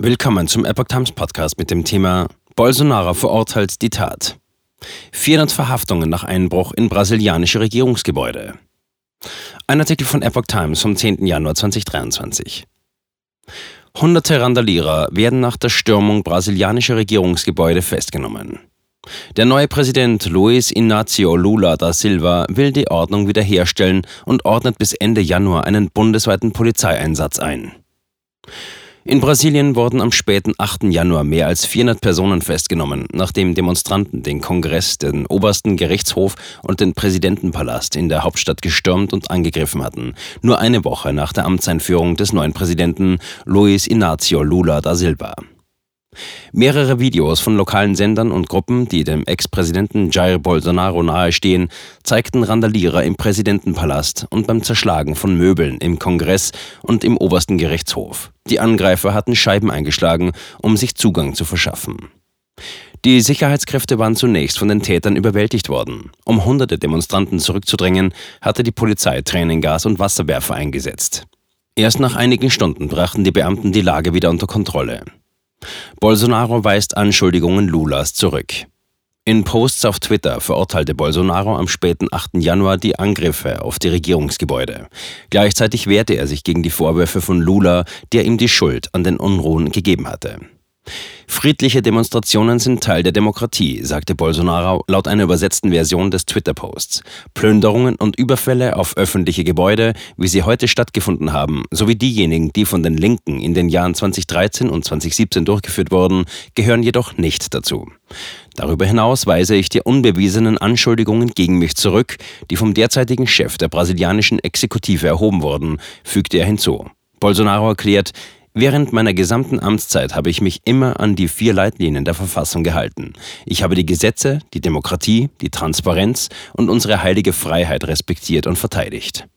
Willkommen zum Epoch Times Podcast mit dem Thema Bolsonaro verurteilt die Tat. 400 Verhaftungen nach Einbruch in brasilianische Regierungsgebäude. Ein Artikel von Epoch Times vom 10. Januar 2023. Hunderte Randalierer werden nach der Stürmung brasilianischer Regierungsgebäude festgenommen. Der neue Präsident Luiz Inácio Lula da Silva will die Ordnung wiederherstellen und ordnet bis Ende Januar einen bundesweiten Polizeieinsatz ein. In Brasilien wurden am späten 8. Januar mehr als 400 Personen festgenommen, nachdem Demonstranten den Kongress, den obersten Gerichtshof und den Präsidentenpalast in der Hauptstadt gestürmt und angegriffen hatten, nur eine Woche nach der Amtseinführung des neuen Präsidenten Luiz Inácio Lula da Silva. Mehrere Videos von lokalen Sendern und Gruppen, die dem Ex-Präsidenten Jair Bolsonaro nahestehen, zeigten Randalierer im Präsidentenpalast und beim Zerschlagen von Möbeln im Kongress und im obersten Gerichtshof. Die Angreifer hatten Scheiben eingeschlagen, um sich Zugang zu verschaffen. Die Sicherheitskräfte waren zunächst von den Tätern überwältigt worden. Um hunderte Demonstranten zurückzudrängen, hatte die Polizei Tränengas und Wasserwerfer eingesetzt. Erst nach einigen Stunden brachten die Beamten die Lage wieder unter Kontrolle. Bolsonaro weist Anschuldigungen Lulas zurück. In Posts auf Twitter verurteilte Bolsonaro am späten 8. Januar die Angriffe auf die Regierungsgebäude. Gleichzeitig wehrte er sich gegen die Vorwürfe von Lula, der ihm die Schuld an den Unruhen gegeben hatte. Friedliche Demonstrationen sind Teil der Demokratie, sagte Bolsonaro laut einer übersetzten Version des Twitter-Posts. Plünderungen und Überfälle auf öffentliche Gebäude, wie sie heute stattgefunden haben, sowie diejenigen, die von den Linken in den Jahren 2013 und 2017 durchgeführt wurden, gehören jedoch nicht dazu. Darüber hinaus weise ich die unbewiesenen Anschuldigungen gegen mich zurück, die vom derzeitigen Chef der brasilianischen Exekutive erhoben wurden, fügte er hinzu. Bolsonaro erklärt, Während meiner gesamten Amtszeit habe ich mich immer an die vier Leitlinien der Verfassung gehalten. Ich habe die Gesetze, die Demokratie, die Transparenz und unsere heilige Freiheit respektiert und verteidigt.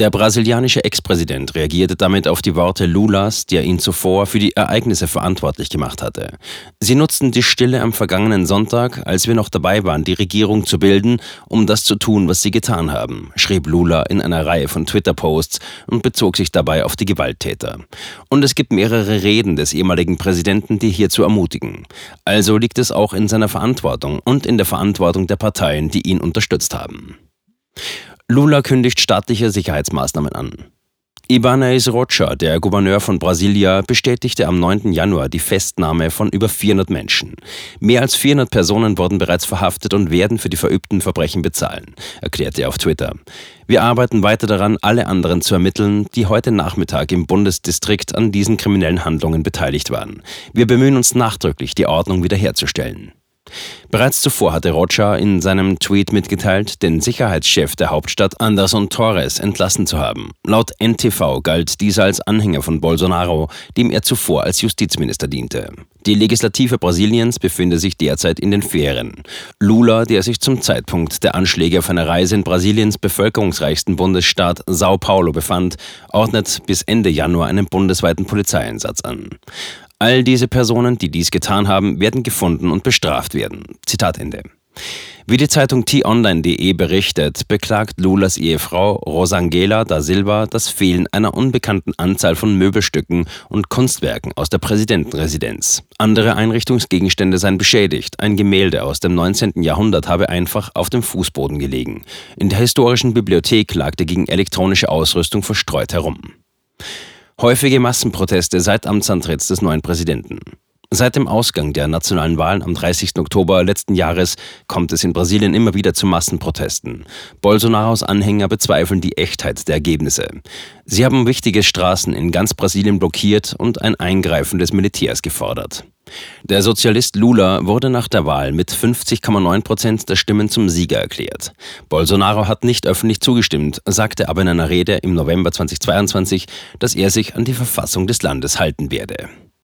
Der brasilianische Ex-Präsident reagierte damit auf die Worte Lulas, der ihn zuvor für die Ereignisse verantwortlich gemacht hatte. Sie nutzten die Stille am vergangenen Sonntag, als wir noch dabei waren, die Regierung zu bilden, um das zu tun, was sie getan haben, schrieb Lula in einer Reihe von Twitter-Posts und bezog sich dabei auf die Gewalttäter. Und es gibt mehrere Reden des ehemaligen Präsidenten, die hierzu ermutigen. Also liegt es auch in seiner Verantwortung und in der Verantwortung der Parteien, die ihn unterstützt haben. Lula kündigt staatliche Sicherheitsmaßnahmen an. Ibanez Rocha, der Gouverneur von Brasilia, bestätigte am 9. Januar die Festnahme von über 400 Menschen. Mehr als 400 Personen wurden bereits verhaftet und werden für die verübten Verbrechen bezahlen, erklärte er auf Twitter. Wir arbeiten weiter daran, alle anderen zu ermitteln, die heute Nachmittag im Bundesdistrikt an diesen kriminellen Handlungen beteiligt waren. Wir bemühen uns nachdrücklich, die Ordnung wiederherzustellen. Bereits zuvor hatte Rocha in seinem Tweet mitgeteilt, den Sicherheitschef der Hauptstadt Anderson Torres entlassen zu haben. Laut NTV galt dieser als Anhänger von Bolsonaro, dem er zuvor als Justizminister diente. Die Legislative Brasiliens befinde sich derzeit in den Ferien. Lula, der sich zum Zeitpunkt der Anschläge auf einer Reise in Brasiliens bevölkerungsreichsten Bundesstaat Sao Paulo befand, ordnet bis Ende Januar einen bundesweiten Polizeieinsatz an. All diese Personen, die dies getan haben, werden gefunden und bestraft werden. Zitat Ende. Wie die Zeitung t-online.de berichtet, beklagt Lulas Ehefrau Rosangela da Silva das Fehlen einer unbekannten Anzahl von Möbelstücken und Kunstwerken aus der Präsidentenresidenz. Andere Einrichtungsgegenstände seien beschädigt. Ein Gemälde aus dem 19. Jahrhundert habe einfach auf dem Fußboden gelegen. In der historischen Bibliothek lag der gegen elektronische Ausrüstung verstreut herum. Häufige Massenproteste seit Amtsantritts des neuen Präsidenten. Seit dem Ausgang der nationalen Wahlen am 30. Oktober letzten Jahres kommt es in Brasilien immer wieder zu Massenprotesten. Bolsonaros Anhänger bezweifeln die Echtheit der Ergebnisse. Sie haben wichtige Straßen in ganz Brasilien blockiert und ein Eingreifen des Militärs gefordert. Der Sozialist Lula wurde nach der Wahl mit 50,9 Prozent der Stimmen zum Sieger erklärt. Bolsonaro hat nicht öffentlich zugestimmt, sagte aber in einer Rede im November 2022, dass er sich an die Verfassung des Landes halten werde.